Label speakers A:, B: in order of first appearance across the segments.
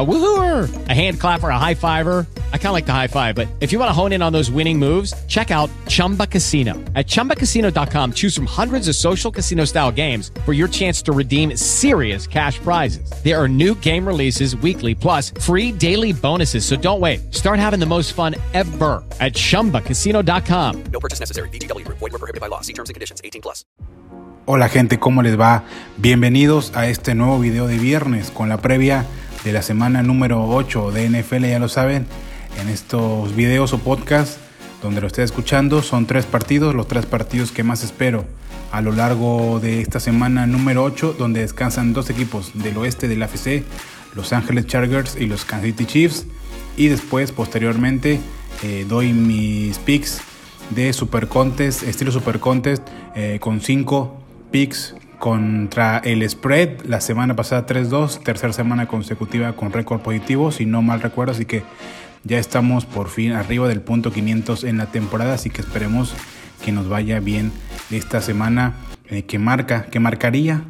A: A woohooer, a hand clapper, a high fiver. I kind of like the high five, but if you want to hone in on those winning moves, check out Chumba Casino. At ChumbaCasino.com, choose from hundreds of social casino style games for your chance to redeem serious cash prizes. There are new game releases weekly, plus free daily bonuses. So don't wait. Start having the most fun ever at ChumbaCasino.com.
B: No purchase necessary. BGW. Void were prohibited by law. See terms and conditions. 18 plus.
C: Hola gente, ¿cómo les va? Bienvenidos a este nuevo video de viernes con la previa de la semana número 8 de NFL, ya lo saben, en estos videos o podcasts donde lo esté escuchando son tres partidos, los tres partidos que más espero a lo largo de esta semana número 8, donde descansan dos equipos del oeste del AFC, Los Ángeles Chargers y los Kansas City Chiefs, y después, posteriormente, eh, doy mis picks de Super Contest, estilo Super Contest, eh, con cinco picks contra el spread. La semana pasada 3-2, tercera semana consecutiva con récord positivo, si no mal recuerdo. Así que ya estamos por fin arriba del punto 500 en la temporada. Así que esperemos que nos vaya bien esta semana eh, que marca, que marcaría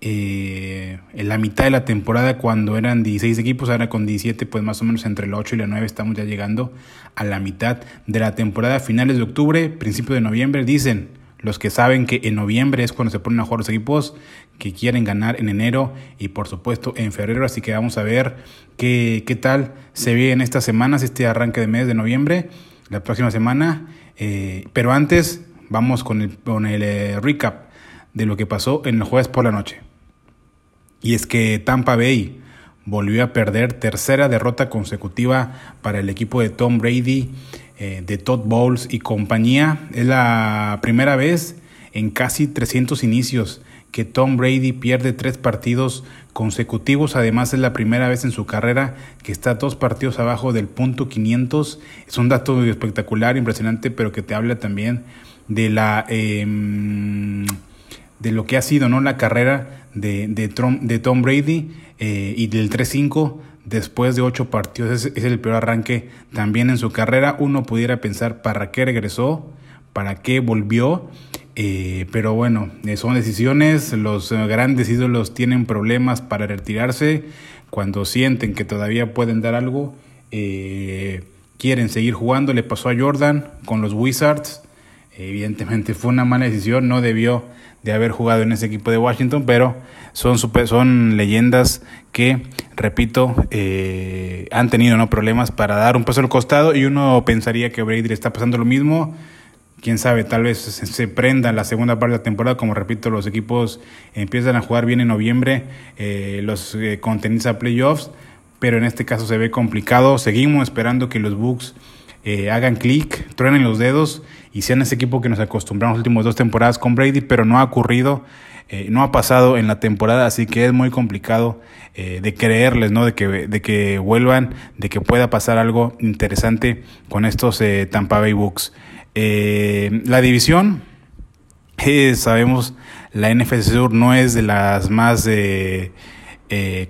C: eh, en la mitad de la temporada cuando eran 16 equipos, ahora con 17, pues más o menos entre el 8 y la 9 estamos ya llegando a la mitad de la temporada, finales de octubre, principio de noviembre, dicen los que saben que en noviembre es cuando se ponen a jugar los equipos que quieren ganar en enero y por supuesto en febrero. Así que vamos a ver qué, qué tal se ve en estas semanas, este arranque de mes de noviembre, la próxima semana. Eh, pero antes vamos con el, con el eh, recap de lo que pasó en el jueves por la noche. Y es que Tampa Bay volvió a perder tercera derrota consecutiva para el equipo de Tom Brady eh, de Todd Bowles y compañía. Es la primera vez en casi 300 inicios que Tom Brady pierde tres partidos consecutivos. Además es la primera vez en su carrera que está dos partidos abajo del punto 500. Es un dato espectacular, impresionante, pero que te habla también de la... Eh, de lo que ha sido ¿no? la carrera de, de, Tom, de Tom Brady eh, y del 3-5 después de ocho partidos. Es, el peor arranque también en su carrera. Uno pudiera pensar para qué regresó, para qué volvió. Eh, pero bueno, eh, son decisiones. Los eh, grandes ídolos tienen problemas para retirarse. Cuando sienten que todavía pueden dar algo, quieren seguir jugando. Le pasó a Jordan con los Wizards. Evidentemente fue una mala decisión. No debió de haber jugado en ese equipo de Washington, pero son, son leyendas que, repito, eh, han tenido ¿no? problemas para dar un paso al costado y uno pensaría que Brady le está pasando lo mismo. Quién sabe, tal vez se, prenda la segunda parte de la temporada, como repito, los equipos empiezan a jugar bien en noviembre, eh, los eh, contenidos a playoffs, pero en este caso se ve complicado. Seguimos esperando que los Bucks eh, hagan clic, truenen los dedos y sean ese equipo que nos acostumbramos las últimas dos temporadas con Brady, pero no ha ocurrido, eh, no ha pasado en la temporada, así que es muy complicado eh, de creerles, ¿no? De que, de que vuelvan, de que pueda pasar algo interesante con estos eh, Tampa Bay Bucks. la división, sabemos, la NFC Sur no es de las más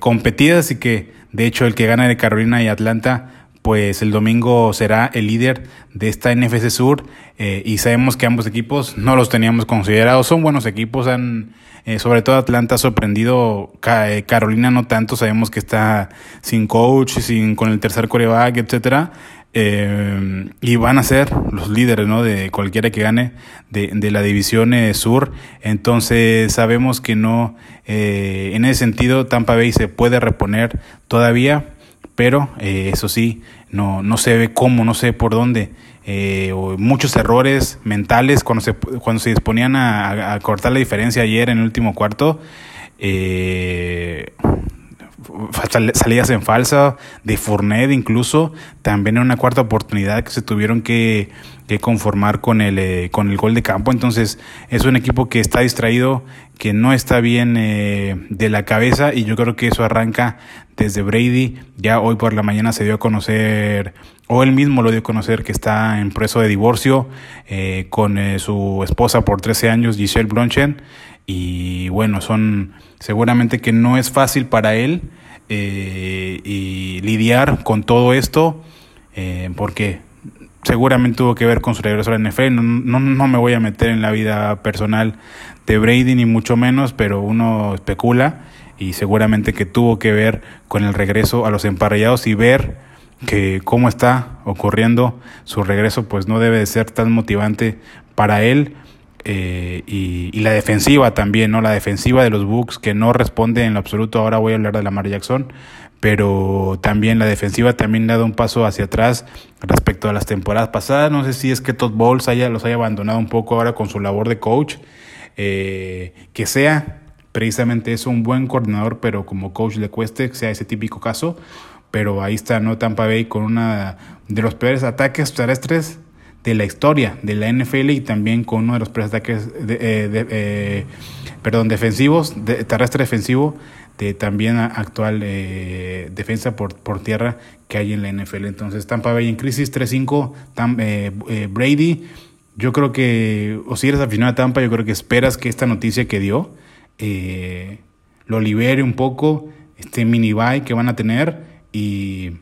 C: competidas, así que de hecho el que gana de Carolina y Atlanta pues el domingo será el líder de esta NFC Sur eh, y sabemos que ambos equipos no los teníamos considerados, son buenos equipos, han, eh, sobre todo Atlanta ha sorprendido, eh, Carolina no tanto, sabemos que está sin coach, sin con el tercer coreback, etcétera, eh, y van a ser los líderes ¿no? de cualquiera que gane de, la división sur. Entonces sabemos que no, eh, en ese sentido Tampa Bay se puede reponer todavía pero eh, eso sí, no, no se ve cómo, no sé por dónde. Eh, muchos errores mentales cuando se, cuando se disponían a, a cortar la diferencia ayer en el último cuarto. Eh, salidas en falsa de Fournet incluso, también en una cuarta oportunidad que se tuvieron que, conformar con el, eh, con el gol de campo. Entonces es un equipo que está distraído, que no está bien eh, de la cabeza y yo creo que eso arranca desde Brady. Ya hoy por la mañana se dio a conocer, o él mismo lo dio a conocer, que está en proceso de divorcio eh, con su esposa por 13 años, Giselle Bronchen. Y bueno, son seguramente que no es fácil para él eh, y lidiar con todo esto eh, porque seguramente tuvo que ver con su regreso a la NFL. No, no, no, me voy a meter en la vida personal de Brady ni mucho menos, pero uno especula y seguramente que tuvo que ver con el regreso a los emparrillados y ver que cómo está ocurriendo su regreso pues no debe de ser tan motivante para él eh, y, la defensiva también, ¿no? La defensiva de los Bucks que no responde en lo absoluto. Ahora voy a hablar de Lamar Jackson, pero también la defensiva también ha dado un paso hacia atrás respecto a las temporadas pasadas. No sé si es que Todd Bowles haya, los haya abandonado un poco ahora con su labor de coach. Eh, que sea precisamente eso, un buen coordinador, pero como coach le cueste, sea ese típico caso. Pero ahí está, ¿no? Tampa Bay con una de los peores ataques terrestres de la historia de la NFL y también con uno de los peores ataques de, eh, eh, perdón, defensivos, de, terrestre defensivo de también actual eh, defensa por, por tierra que hay en la NFL. Entonces Tampa Bay en crisis 3-5, Brady, yo creo que, o si eres aficionado a Tampa, yo creo que esperas que esta noticia que dio lo libere un poco, este mini bye que van a tener y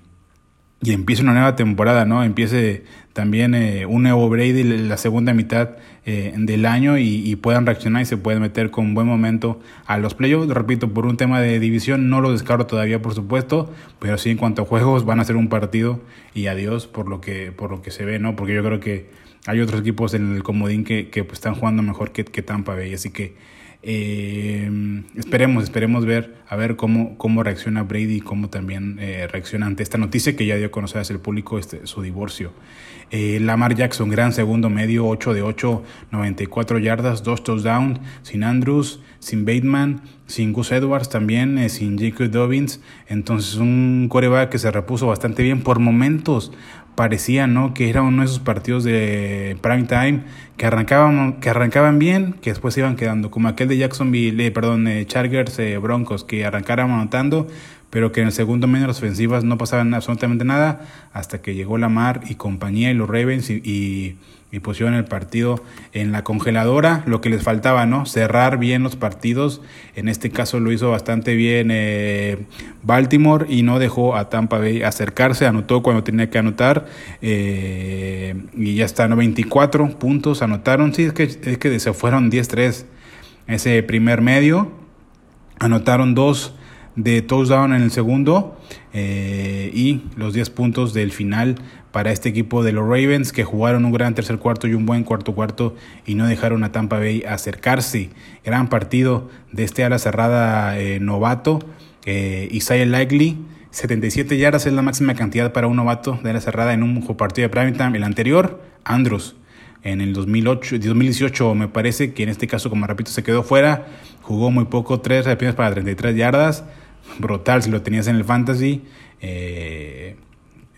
C: y empiece una nueva temporada, ¿no? Empiece también eh, un nuevo Brady la segunda mitad eh, del año y, puedan reaccionar y se pueden meter con buen momento a los playoffs. Repito, por un tema de división no lo descarto todavía, por supuesto, pero sí en cuanto a juegos van a ser un partido y adiós por lo que, por lo que se ve, ¿no? Porque yo creo que hay otros equipos en el comodín que, que pues, están jugando mejor que, que Tampa Bay, así que eh, esperemos, esperemos ver, a ver cómo, cómo reacciona Brady y cómo también eh, reacciona ante esta noticia que ya dio a conocer al público este, su divorcio. Eh, Lamar Jackson, gran segundo medio, 8 de 8, 94 yardas, 2 touchdowns, sin Andrews, sin Bateman, sin Gus Edwards también, eh, sin Jacob Dobbins. Entonces un coreback que se repuso bastante bien por momentos parecía ¿no? que era uno de esos partidos de prime time que arrancaban, que arrancaban bien, que después se iban quedando, como aquel de Jacksonville, eh, perdón, eh, Chargers eh, Broncos, que arrancaron anotando, pero que en el segundo medio las ofensivas no pasaban absolutamente nada, hasta que llegó Lamar y compañía y los Ravens y y pusieron el partido en la congeladora, lo que les faltaba, ¿no? Cerrar bien los partidos. En este caso lo hizo bastante bien eh, Baltimore y no dejó a Tampa Bay acercarse, anotó cuando tenía que anotar eh, y ya está, ¿no? 24 puntos anotaron, sí, es que, es que se fueron 10-3 ese primer medio, anotaron dos de touchdown en el segundo eh, y los 10 puntos del final para este equipo de los Ravens que jugaron un gran tercer cuarto y un buen cuarto cuarto y no dejaron a Tampa Bay acercarse. Gran partido de este ala cerrada eh, novato, eh, Isaiah Likely. 77 yardas es la máxima cantidad para un novato de ala cerrada en un partido de prime time. El anterior, Andrews, en el 2008, 2018 me parece que en este caso, como repito, se quedó fuera. Jugó muy poco, tres recepciones para 33 yardas. Brutal si lo tenías en el fantasy. Eh,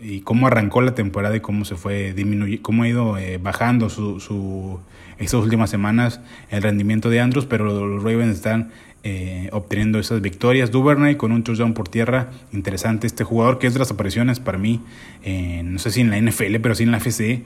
C: y cómo arrancó la temporada y cómo se fue disminuyendo, cómo ha ido eh, bajando su, su, estas últimas semanas el rendimiento de Andrews, pero los Ravens están eh, obteniendo esas victorias. Duvernay con un touchdown por tierra, interesante este jugador que es de las apariciones para mí, eh, no sé si en la NFL, pero sí en la FC,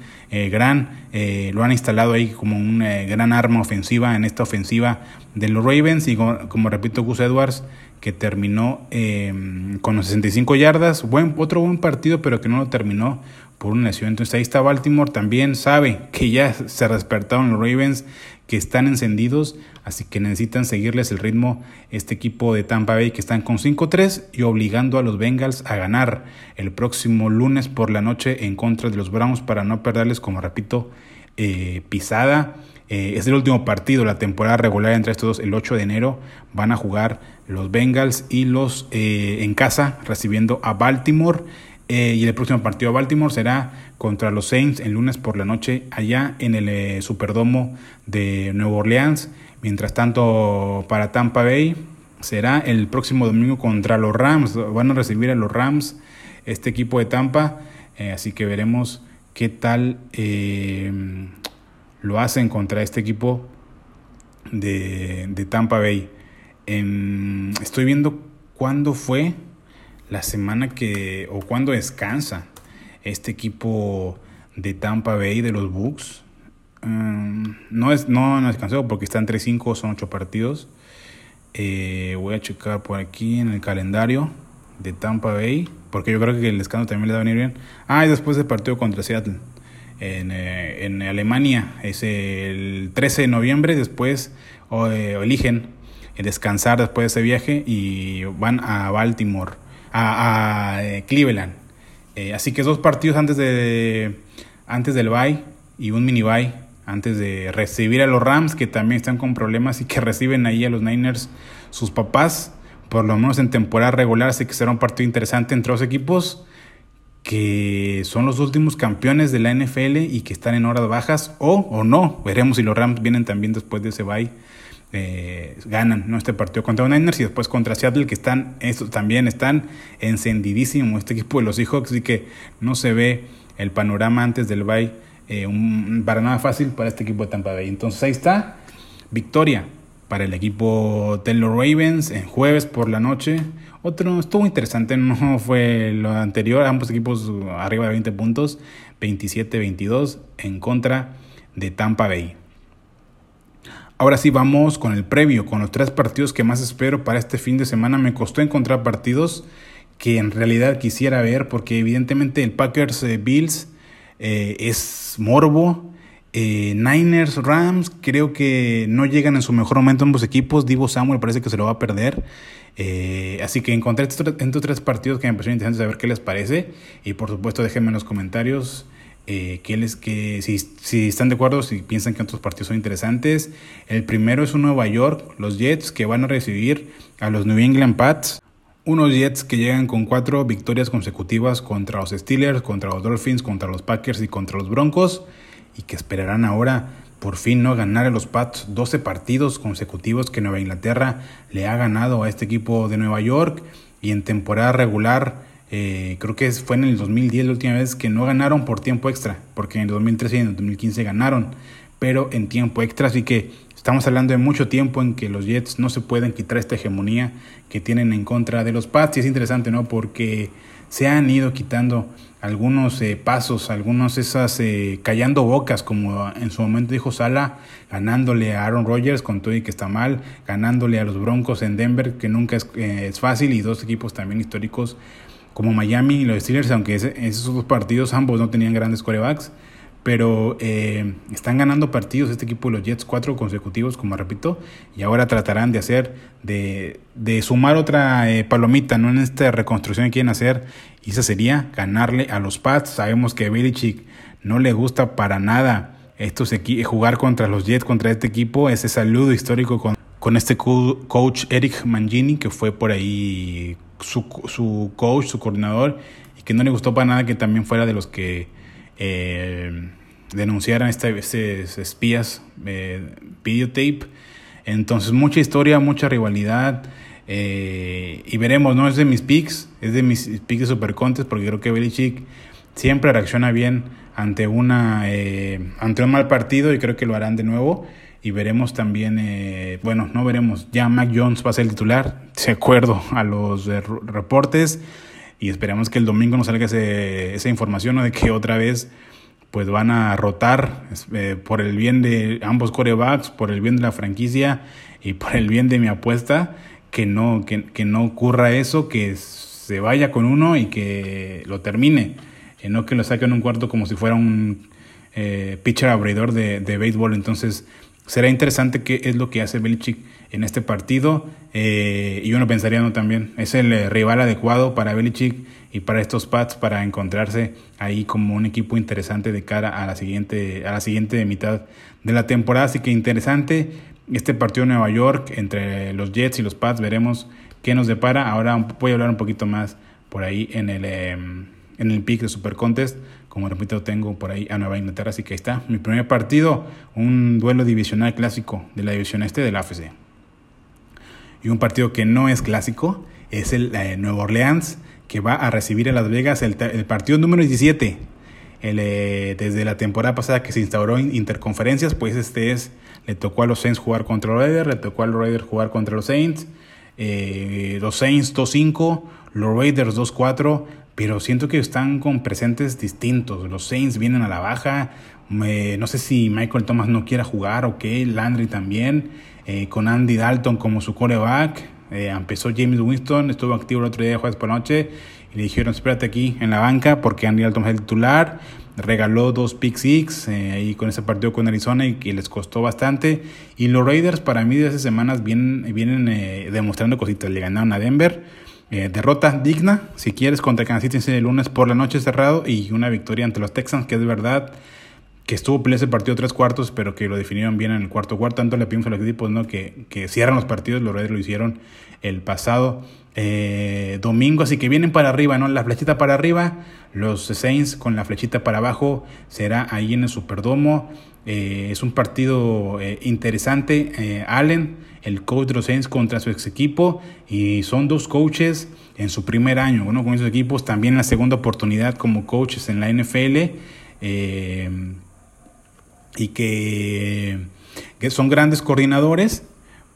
C: gran, lo han instalado ahí como una gran arma ofensiva en esta ofensiva de los Ravens y como repito, Gus Edwards que terminó eh, con 65 yardas. Buen, otro buen partido, pero que no lo terminó por una lesión. Entonces ahí está Baltimore. También sabe que ya se despertaron los Ravens, que están encendidos. Así que necesitan seguirles el ritmo este equipo de Tampa Bay que están con 5-3 y obligando a los Bengals a ganar el próximo lunes por la noche en contra de los Browns para no perderles, como repito, eh, pisada. Eh, es el último partido de la temporada regular entre estos dos. El 8 de enero van a jugar los Bengals y los eh, en casa recibiendo a Baltimore. Eh, y el próximo partido a Baltimore será contra los Saints el lunes por la noche allá en el Superdomo de Nueva Orleans. Mientras tanto, para Tampa Bay, será el próximo domingo contra los Rams. Van a recibir a los Rams, este equipo de Tampa. Así que veremos qué tal eh, lo hacen contra este equipo de, de Tampa Bay. Em, estoy viendo cuándo fue la semana que, o cuándo descansa este equipo de Tampa Bay de los Bucks. Em, no, es, no, no descansó porque están 3-5, son 8 partidos. Eh, voy a checar por aquí en el calendario de Tampa Bay, porque yo creo que el descanso también le va a venir bien. Ah, y después del partido contra Seattle en, eh, en Alemania, es el 13 de noviembre, después eh, eligen descansar después de ese viaje y van a Baltimore, a, Cleveland. así que dos partidos antes, de, antes del bye y un mini bye antes de recibir a los Rams, que también están con problemas y que reciben ahí a los Niners sus papás, por lo menos en temporada regular, así que será un partido interesante entre dos equipos que son los últimos campeones de la NFL y que están en horas bajas, o, o no, veremos si los Rams vienen también después de ese bye. Eh, ganan ¿no? este partido contra Niners y después contra Seattle que están estos también están encendidísimo este equipo de los Seahawks y que no se ve el panorama antes del bye eh, un, para nada fácil para este equipo de Tampa Bay. Entonces ahí está, victoria para el equipo los Ravens en jueves por la noche. Otro estuvo interesante, no fue lo anterior, ambos equipos arriba de 20 puntos, 27-22 en contra de Tampa Bay. Ahora sí vamos con el previo, con los tres partidos que más espero para este fin de semana. Me costó encontrar partidos que en realidad quisiera ver porque evidentemente el Packers eh, Bills eh, es morbo. Eh, Niners, Rams, creo que no llegan en su mejor momento ambos equipos. Divo Samuel parece que se lo va a perder. Eh, así que encontré estos, tres partidos que me parecieron interesantes saber qué les parece. Y por supuesto, déjenme en los comentarios que les, que, si, si, están de acuerdo, si piensan que otros partidos son interesantes. El primero es un Nueva York, los Jets, que van a recibir a los New England Pats. Unos Jets que llegan con cuatro victorias consecutivas contra los Steelers, contra los Dolphins, contra los Packers y contra los Broncos y que esperarán ahora por fin no ganar a los Pats 12 partidos consecutivos que Nueva Inglaterra le ha ganado a este equipo de Nueva York y en temporada regular eh, creo que fue en el 2010 la última vez que no ganaron por tiempo extra porque en el 2013 y en el 2015 ganaron pero en tiempo extra así que Estamos hablando de mucho tiempo en que los Jets no se pueden quitar esta hegemonía que tienen en contra de los Pats. Y es interesante, ¿no? Porque se han ido quitando algunos eh, pasos, algunos esas eh, callando bocas, como en su momento dijo Sala, ganándole a Aaron Rodgers con todo y que está mal, ganándole a los Broncos en Denver, que nunca es, eh, es fácil, y dos equipos también históricos como Miami y los Steelers, aunque esos dos partidos ambos no tenían grandes corebacks pero eh, están ganando partidos este equipo de los Jets cuatro consecutivos, como repito, y ahora tratarán de hacer, de, de sumar otra eh, palomita, ¿no? En esta reconstrucción que quieren hacer, y esa sería ganarle a los Pats. Sabemos que Belichick no le gusta para nada estos jugar contra los Jets, contra este equipo, ese saludo histórico con, con este coach Eric Mangini, que fue por ahí su, su coach, su coordinador, y que no le gustó para nada que también fuera de los que eh, denunciaran estos espías eh, videotape. Entonces, mucha historia, mucha rivalidad. Eh, y veremos, no es de mis picks, es de mis picks de Supercontes, porque creo que Belichick siempre reacciona bien ante, una, eh, ante un mal partido y creo que lo harán de nuevo. Y veremos también, eh, bueno, no veremos, ya Mac Jones va a ser el titular, de acuerdo a los reportes y esperamos que el domingo nos salga ese, esa información de que otra vez pues van a rotar eh, por el bien de ambos corebacks, por el bien de la franquicia y por el bien de mi apuesta, que no, que, que no ocurra eso, que se vaya con uno y que lo termine, y no que lo saque en un cuarto como si fuera un eh, pitcher abridor de, de béisbol. Entonces será interesante qué es lo que hace Belichick en este partido. Eh, y uno pensaría, no, también, es el eh, rival adecuado para Belichick y para estos Pats para encontrarse ahí como un equipo interesante de cara a la siguiente, a la siguiente mitad de la temporada. Así que interesante este partido de Nueva York entre los Jets y los Pats. Veremos qué nos depara. Ahora voy a hablar un poquito más por ahí en el, em, en el pick de Super Contest. Como repito, tengo por ahí a Nueva Inglaterra, así que ahí está. Mi primer partido, un duelo divisional clásico de la división este de la AFC. Y un partido que no es clásico es el eh, Nuevo Orleans, que va a recibir a Las Vegas el, partido número 17. El, eh, desde la temporada pasada que se instauró en interconferencias, pues este es, le tocó a los Saints jugar contra los Raiders, le tocó a los Raiders jugar contra los Saints, eh, los Saints 2-5, los Raiders 2-4, pero siento que están con presentes distintos. Los Saints vienen a la baja, no sé si Michael Thomas no quiera jugar o qué, Landry también, eh, con Andy Dalton como su coreback. Eh, empezó James Winston, estuvo activo el otro día jueves por noche y le dijeron espérate aquí en la banca porque Andy Dalton es el titular. Regaló dos pick six eh, ahí con ese partido con Arizona y que les costó bastante. Y los Raiders para mí de esas semanas vienen, vienen eh, demostrando cositas. Le ganaron a Denver. derrota digna, si quieres, contra Kansas City el lunes por la noche cerrado y una victoria ante los Texans que es de verdad que estuvo peleando ese partido tres cuartos, pero que lo definieron bien en el cuarto cuarto. Tanto le pedimos a los equipos ¿no? que, que cierran los partidos, los Raiders lo hicieron el pasado eh, domingo, así que vienen para arriba, ¿no? La flechita para arriba, los Saints con la flechita para abajo, será ahí en el Superdomo. Eh, es un partido eh, interesante. Allen, el coach de los Saints contra su ex equipo, y son dos coaches en su primer año, uno con esos equipos, también la segunda oportunidad como coaches en la NFL y que, son grandes coordinadores,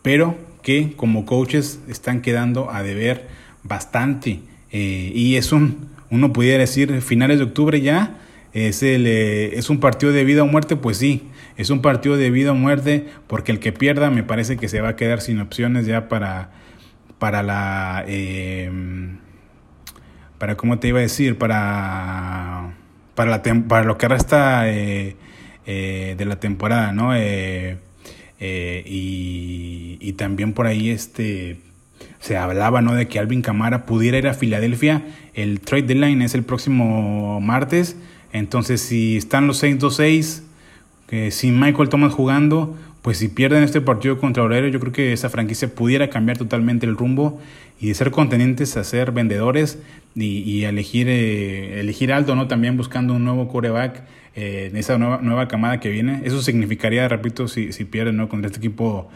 C: pero que como coaches están quedando a deber bastante. Eh, y es un, uno pudiera decir, finales de octubre ya, es, el, eh, es un partido de vida o muerte, pues sí, es un partido de vida o muerte, porque el que pierda me parece que se va a quedar sin opciones ya para, para la... Eh, para, ¿cómo te iba a decir? Para, para, la, para lo que resta... Eh, eh, de la temporada, ¿no? Eh, eh, y, también por ahí este se hablaba, ¿no? De que Alvin Camara pudiera ir a Filadelfia. El trade deadline es el próximo martes. Entonces, si están los 6-2-6, sin Michael Thomas jugando, pues si pierden este partido contra Obrero, yo creo que esa franquicia pudiera cambiar totalmente el rumbo y de ser contendientes a ser vendedores y, elegir, elegir alto, ¿no? También buscando un nuevo coreback eh, en esa nueva, nueva camada que viene. Eso significaría, repito, si, si pierden ¿no? contra este equipo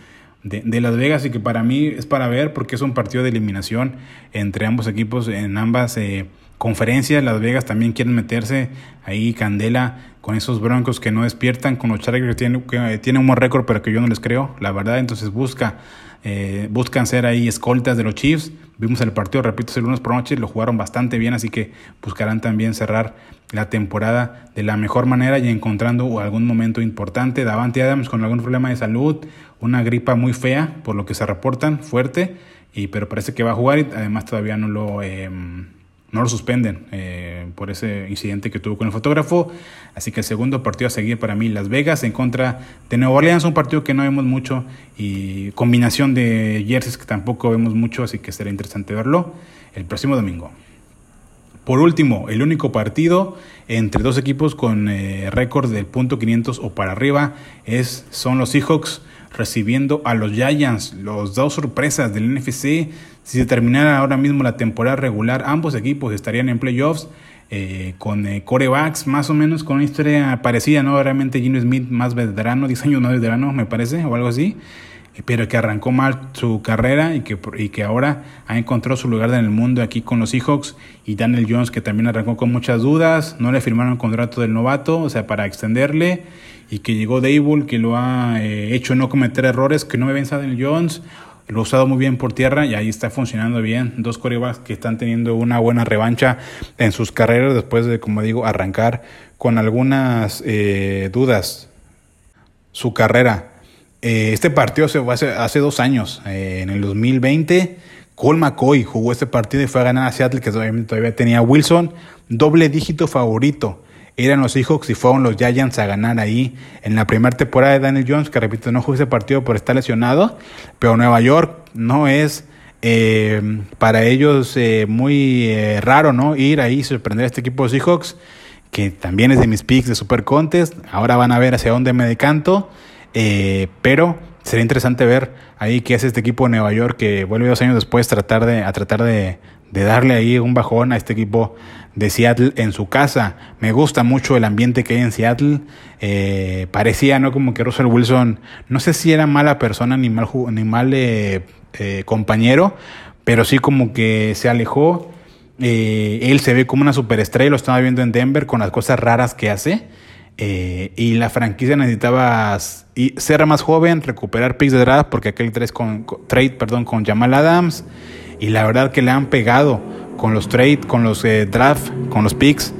C: de, de, Las Vegas y que para mí es para ver porque es un partido de eliminación entre ambos equipos en ambas eh, conferencias. Las Vegas también quieren meterse ahí candela con esos broncos que no despiertan, con los Chargers que tienen, que tienen un buen récord pero que yo no les creo, la verdad. Entonces busca eh, buscan ser ahí escoltas de los Chiefs. Vimos el partido, repito, el lunes por noche, lo jugaron bastante bien, así que buscarán también cerrar la temporada de la mejor manera y encontrando algún momento importante. Davante Adams con algún problema de salud, una gripa muy fea, por lo que se reportan, fuerte, y, pero parece que va a jugar y además todavía no lo... Em, no lo suspenden eh, por ese incidente que tuvo con el fotógrafo. Así que el segundo partido a seguir para mí, Las Vegas en contra de Nueva Orleans, un partido que no vemos mucho y combinación de jerseys que tampoco vemos mucho, así que será interesante verlo el próximo domingo. Por último, el único partido entre dos equipos con eh, récord del punto 500 o para arriba es, son los Seahawks recibiendo a los Giants, los dos sorpresas del NFC. Si se terminara ahora mismo la temporada regular, ambos equipos estarían en playoffs. Eh, con eh, corebacks más o menos con una historia parecida, ¿no? Realmente Gino Smith más veterano, 10 años más veterano, me parece, o algo así, pero que arrancó mal su carrera y que, y que ahora ha encontrado su lugar en el mundo aquí con los Seahawks y Daniel Jones que también arrancó con muchas dudas, no le firmaron el contrato del novato, o sea, para extenderle y que llegó Dable, que lo ha eh, hecho no cometer errores, que no me ven Daniel Jones, lo ha usado muy bien por tierra y ahí está funcionando bien. Dos corebacks que están teniendo una buena revancha en sus carreras después de, como digo, arrancar con algunas eh, dudas su carrera. Eh, este partido se fue hace, hace dos años, en el 2020. Cole McCoy jugó este partido y fue a ganar a Seattle, que todavía, todavía tenía Wilson, doble dígito favorito. Eran los Seahawks y fueron los Giants a ganar ahí en la primera temporada de Daniel Jones, que repito, no jugó ese partido por estar lesionado, pero Nueva York no es eh, para ellos eh, muy eh, raro, ¿no? Ir ahí y sorprender a este equipo de Seahawks, que también es de mis picks de Super Contest, ahora van a ver hacia dónde me decanto, pero sería interesante ver ahí qué hace este equipo de Nueva York que vuelve dos años después tratar de, a tratar de, de darle ahí un bajón a este equipo de Seattle en su casa. Me gusta mucho el ambiente que hay en Seattle. Eh, parecía, ¿no? Como que Russell Wilson, no sé si era mala persona ni mal, ni mal eh, eh, compañero, pero sí como que se alejó. Eh, él se ve como una superestrella, lo estaba viendo en Denver con las cosas raras que hace. Eh, y la franquicia necesitaba ser más joven, recuperar picks de draft, porque aquel trade con, trade perdón, con Jamal Adams. Y la verdad que le han pegado con los trade, con los draft, con los picks.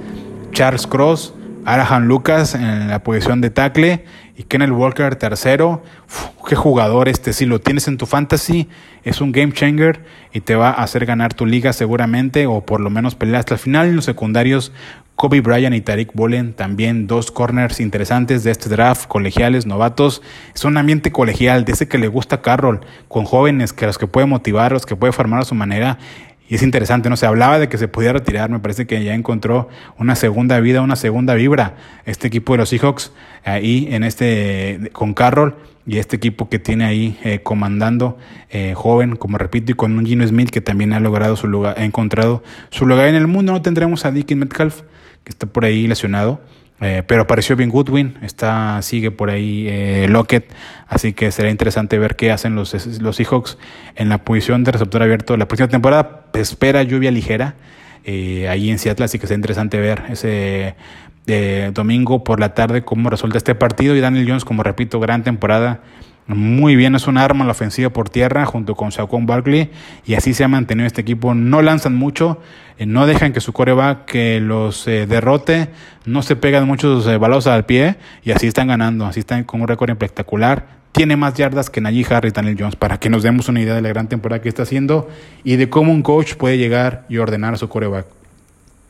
C: Charles Cross, Arahan Lucas en la posición de tackle y Kenneth Walker tercero. qué jugador este, si lo tienes en tu fantasy, es un game changer y te va a hacer ganar tu liga seguramente o por lo menos pelear hasta el final. En los secundarios, Kobe Bryant y Tariq Bolen, también dos corners interesantes de este draft, colegiales, novatos. Es un ambiente colegial, de ese que le gusta Carroll, con jóvenes que los que puede motivar, los que puede formar a su manera. Y es interesante, ¿no? Se hablaba de que se podía retirar, me parece que ya encontró una segunda vida, una segunda vibra este equipo de los Seahawks ahí en este con Carroll y este equipo que tiene ahí eh, comandando eh, joven, como repito, y con un Gino Smith que también ha logrado su lugar, ha encontrado su lugar en el mundo. No tendremos a Dickie Metcalf, que está por ahí lesionado. Eh, pero apareció bien Goodwin, está, sigue por ahí eh, Lockett, así que será interesante ver qué hacen los, los Seahawks en la posición de receptor abierto. La próxima temporada espera lluvia ligera eh, ahí en Seattle, así que será interesante ver ese domingo por la tarde cómo resulta este partido. Y Daniel Jones, como repito, gran temporada muy bien, es un arma la ofensiva por tierra junto con Saquon Barkley y así se ha mantenido este equipo. No lanzan mucho, eh, no dejan que su coreback que los eh, derrote, no se pegan muchos eh, balos al pie y así están ganando, así están con un récord espectacular. Tiene más yardas que Najee Harry y Daniel Jones para que nos demos una idea de la gran temporada que está haciendo y de cómo un coach puede llegar y ordenar a su coreback.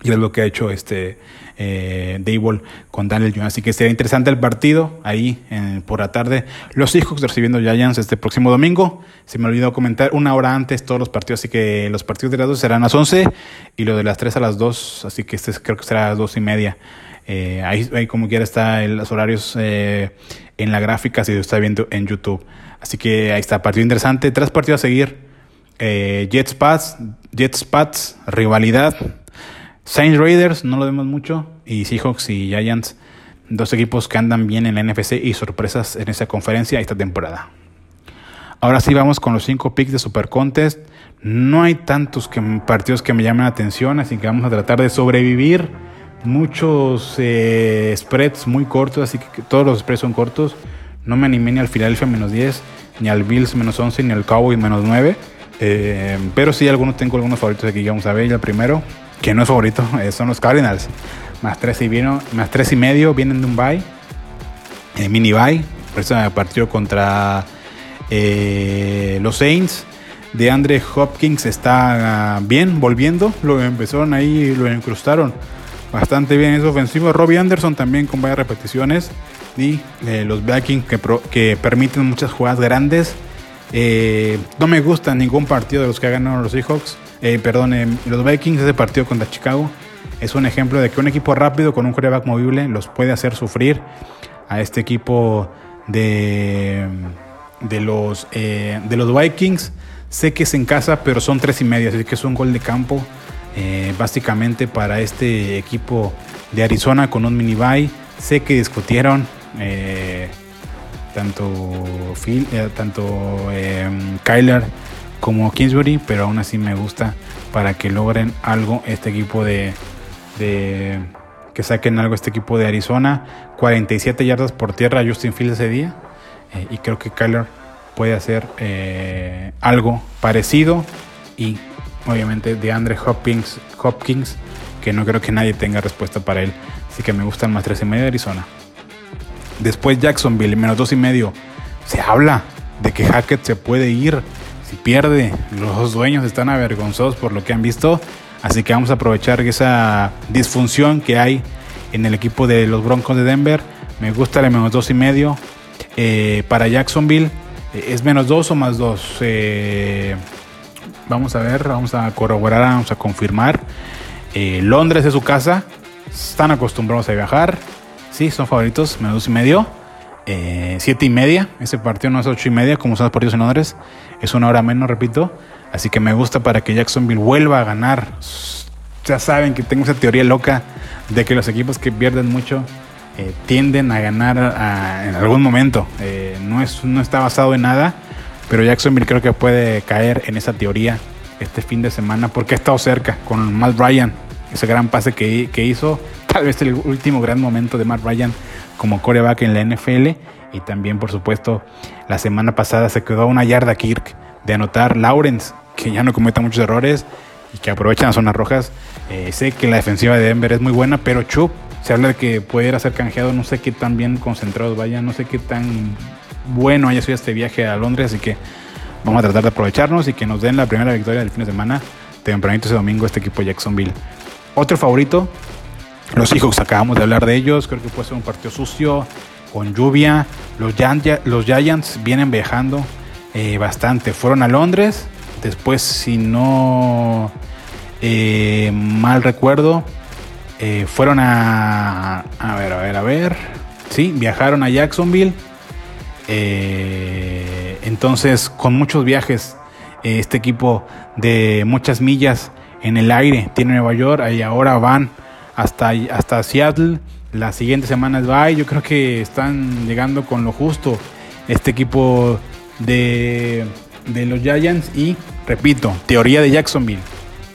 C: Y es lo que ha hecho este eh, Dable con Daniel Jones. Así que será interesante el partido ahí por la tarde. Los Seahawks recibiendo Giants este próximo domingo. Se me olvidó comentar una hora antes todos los partidos, así que los partidos de las 2 serán a las 11 y lo de las 3 a las 2, así que este creo que será a las 2 y media. Eh, ahí, como quiera está los horarios eh, en la gráfica si lo está viendo en YouTube. Así que ahí está, partido interesante. Tres partidos a seguir. Eh, Jets Pats, Jets Pats, rivalidad. Saints Raiders, no lo vemos mucho. Y Seahawks y Giants, dos equipos que andan bien en la NFC y sorpresas en esa conferencia esta temporada. Ahora sí vamos con los cinco picks de Super Contest. No hay tantos partidos que me llamen la atención, así que vamos a tratar de sobrevivir. Muchos eh, spreads muy cortos, así que todos los spreads son cortos. No me animé ni al Philadelphia menos 10, ni al Bills menos 11, ni al Cowboys menos 9. Eh, pero sí, algunos tengo algunos favoritos aquí. Vamos a ver el primero que no es favorito, eh, son los Cardinals. Más tres y, vino, más tres y medio vienen de un bye, eh, mini bye. Por eso partió contra eh, los Saints. De Andre Hopkins está bien, volviendo. Lo empezaron ahí, lo incrustaron bastante bien. Es ofensivo. Robbie Anderson también con varias repeticiones. Y los Vikings que, que permiten muchas jugadas grandes. no me gusta ningún partido de los que ha ganado los Seahawks. Eh, perdón, eh, los Vikings, ese partido contra Chicago, es un ejemplo de que un equipo rápido con un quarterback movible los puede hacer sufrir a este equipo de, de, los, eh, de los Vikings. Sé que es en casa, pero son tres y medio, así que es un gol de campo básicamente para este equipo de Arizona con un mini bye. Sé que discutieron tanto Phil, tanto Kyler como Kingsbury, pero aún así me gusta para que logren algo este equipo de, que saquen algo este equipo de Arizona. 47 yardas por tierra Justin Fields ese día eh, y creo que Kyler puede hacer eh, algo parecido y obviamente de Andre Hopkins, Hopkins que no creo que nadie tenga respuesta para él. Así que me gustan más tres y medio de Arizona. Después Jacksonville, menos dos y medio. Se habla de que Hackett se puede ir pierde, los dueños están avergonzados por lo que han visto. Así que vamos a aprovechar esa disfunción que hay en el equipo de los Broncos de Denver. Me gusta el menos dos y medio. Eh, para Jacksonville, eh, ¿es menos dos o más dos? Eh, vamos a ver, vamos a corroborar, vamos a confirmar. Londres es su casa. Están acostumbrados a viajar. Sí, son favoritos, menos dos y medio. Eh, siete y media. Ese partido no es ocho y media, como son los partidos en Londres. Es una hora menos, repito. Así que me gusta para que Jacksonville vuelva a ganar. Ya saben que tengo esa teoría loca de que los equipos que pierden mucho eh, tienden a ganar en algún momento. Eh, no, es, no está basado en nada. pero Jacksonville creo que puede caer en esa teoría este fin de semana porque ha estado cerca con Matt Ryan, ese gran pase que, que hizo, tal vez el último gran momento de Matt Ryan como coreback en la NFL y también por supuesto la semana pasada se quedó a una yarda Kirk de anotar Lawrence, que ya no cometa muchos errores y que aprovechan las zonas rojas. Eh, sé que la defensiva de Denver es muy buena, pero Chubb se habla de que puede ir a ser canjeado, no sé qué tan bien concentrados vayan, no sé qué tan bueno haya sido este viaje a Londres, así que vamos a tratar de aprovecharnos y que nos den la primera victoria del fin de semana, tempranito ese domingo este equipo Jacksonville. Otro favorito, los Seahawks, acabamos de hablar de ellos, creo que puede ser un partido sucio, con lluvia, los, los Giants vienen viajando eh, bastante, fueron a Londres, después si no eh, mal recuerdo, eh, fueron a, a ver, a ver, a ver, sí, viajaron a Jacksonville, entonces, con muchos viajes, este equipo de muchas millas en el aire. Tiene Nueva York y ahora van hasta, hasta Seattle. La siguiente semana es bye. Yo creo que están llegando con lo justo este equipo de, de los Giants. Y repito, teoría de Jacksonville.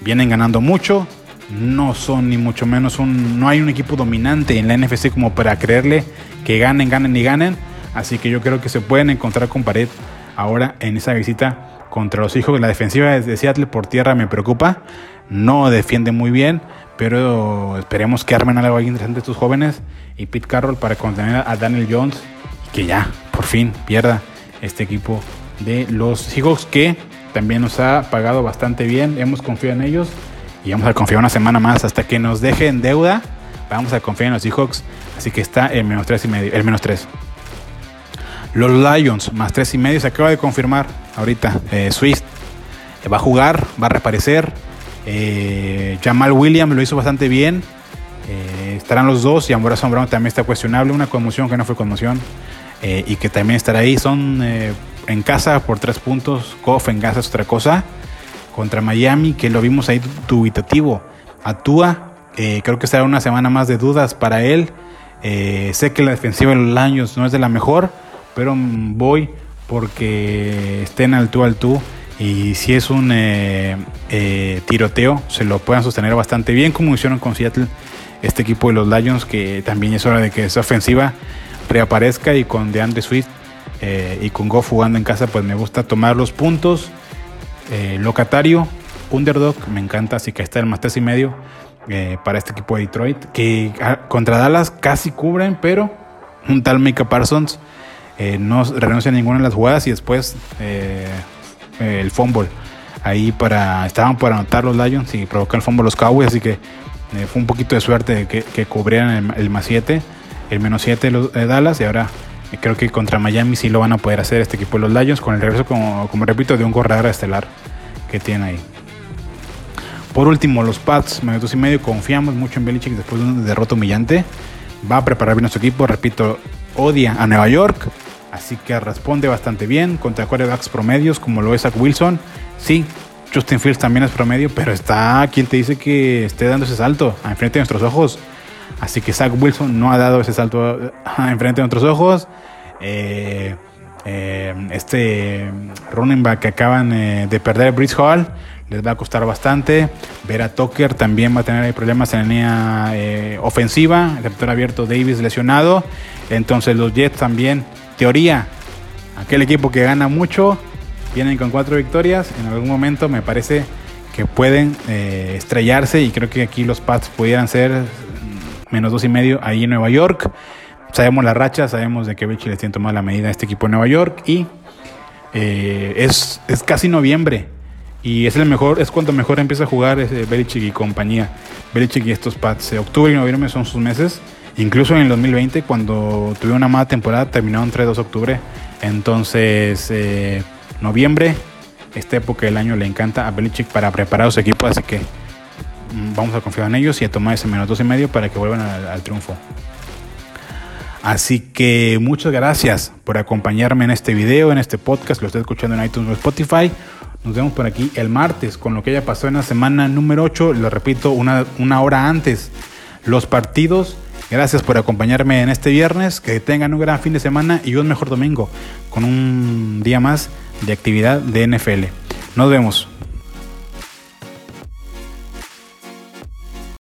C: Vienen ganando mucho. No son ni mucho menos un. No hay un equipo dominante en la NFC como para creerle que ganen, ganen y ganen Así que yo creo que se pueden encontrar con pared ahora en esa visita contra los hijos. La defensiva de Seattle por tierra me preocupa. No defiende muy bien, pero esperemos que armen algo interesante estos jóvenes y Pete Carroll para contener a Daniel Jones y que ya, por fin, pierda este equipo de los Seahawks que también nos ha pagado bastante bien. Hemos confiado en ellos y vamos a confiar una semana más hasta que nos dejen deuda. Vamos a confiar en los Seahawks. Así que está el menos 3 y medio, el menos 3. Los Lions, más tres y medio, se acaba de confirmar ahorita. Eh, Swift va a jugar, va a reaparecer. Eh, Jamal Williams lo hizo bastante bien. Eh, estarán los dos y Amoroso Brown también está cuestionable. Una conmoción que no fue conmoción y que también estará ahí. Son en casa por tres puntos. Koff en casa es otra cosa. Contra Miami, que lo vimos ahí dubitativo. Actúa. creo que será una semana más de dudas para él. sé que la defensiva de los Lions no es de la mejor pero voy porque estén al tú al tú y si es un eh, eh, tiroteo se lo puedan sostener bastante bien como hicieron con Seattle este equipo de los Lions que también es hora de que esa ofensiva reaparezca y con DeAndre Swift eh, y con Goff jugando en casa pues me gusta tomar los puntos. Locatario underdog me encanta así que está el más tres y medio para este equipo de Detroit que ah, contra Dallas casi cubren pero un tal Micah Parsons no renuncia a ninguna de las jugadas y después eh, el fumble. Ahí para estaban para anotar los Lions y provocar el fumble los Cowboys, así que eh, fue un poquito de suerte que, que cubrieran el, más 7, el menos 7 de Dallas y ahora creo que contra Miami sí lo van a poder hacer este equipo de los Lions con el regreso, como, como repito, de un corredor estelar que tiene ahí. Por último, los Pats, minutos y medio, confiamos mucho en Belichick después de una derrota humillante. Va a preparar bien su equipo, repito, odia a Nueva York, Así que responde bastante bien contra quarterbacks promedios como lo es Zach Wilson. Sí, Justin Fields también es promedio, pero está quien te dice que esté dando ese salto enfrente de nuestros ojos. Así que Zach Wilson no ha dado ese salto enfrente de nuestros ojos. Eh, eh, este running back que acaban eh, de perder, Brice Hall, les va a costar bastante. Ver a Tucker también va a tener problemas en la línea ofensiva. El receptor abierto Davis lesionado. Entonces los Jets también teoría, aquel equipo que gana mucho, vienen con cuatro victorias, en algún momento me parece que pueden eh, estrellarse y creo que aquí los Pats pudieran ser mm, menos dos y medio ahí en Nueva York. Sabemos la racha, sabemos de que Belichick les tiene tomado la medida a este equipo de Nueva York y eh, es, es, casi noviembre y es el mejor, es cuando mejor empieza a jugar eh, Belichick y compañía. Belichick y estos Pats. Octubre y noviembre son sus meses Incluso en el 2020, cuando tuve una mala temporada, terminó entre 2 de octubre. Entonces, eh, noviembre, esta época del año le encanta a Belichick para preparar su equipo, así que mm, vamos a confiar en ellos y a tomar ese menos dos y medio para que vuelvan al, triunfo. Así que muchas gracias por acompañarme en este video, en este podcast. Lo estoy escuchando en iTunes o Spotify. Nos vemos por aquí el martes con lo que ya pasó en la semana número 8. Lo repito, una, una hora antes. Los partidos Gracias por acompañarme en este viernes. Que tengan un gran fin de semana y un mejor domingo con un día más de actividad de NFL. Nos vemos.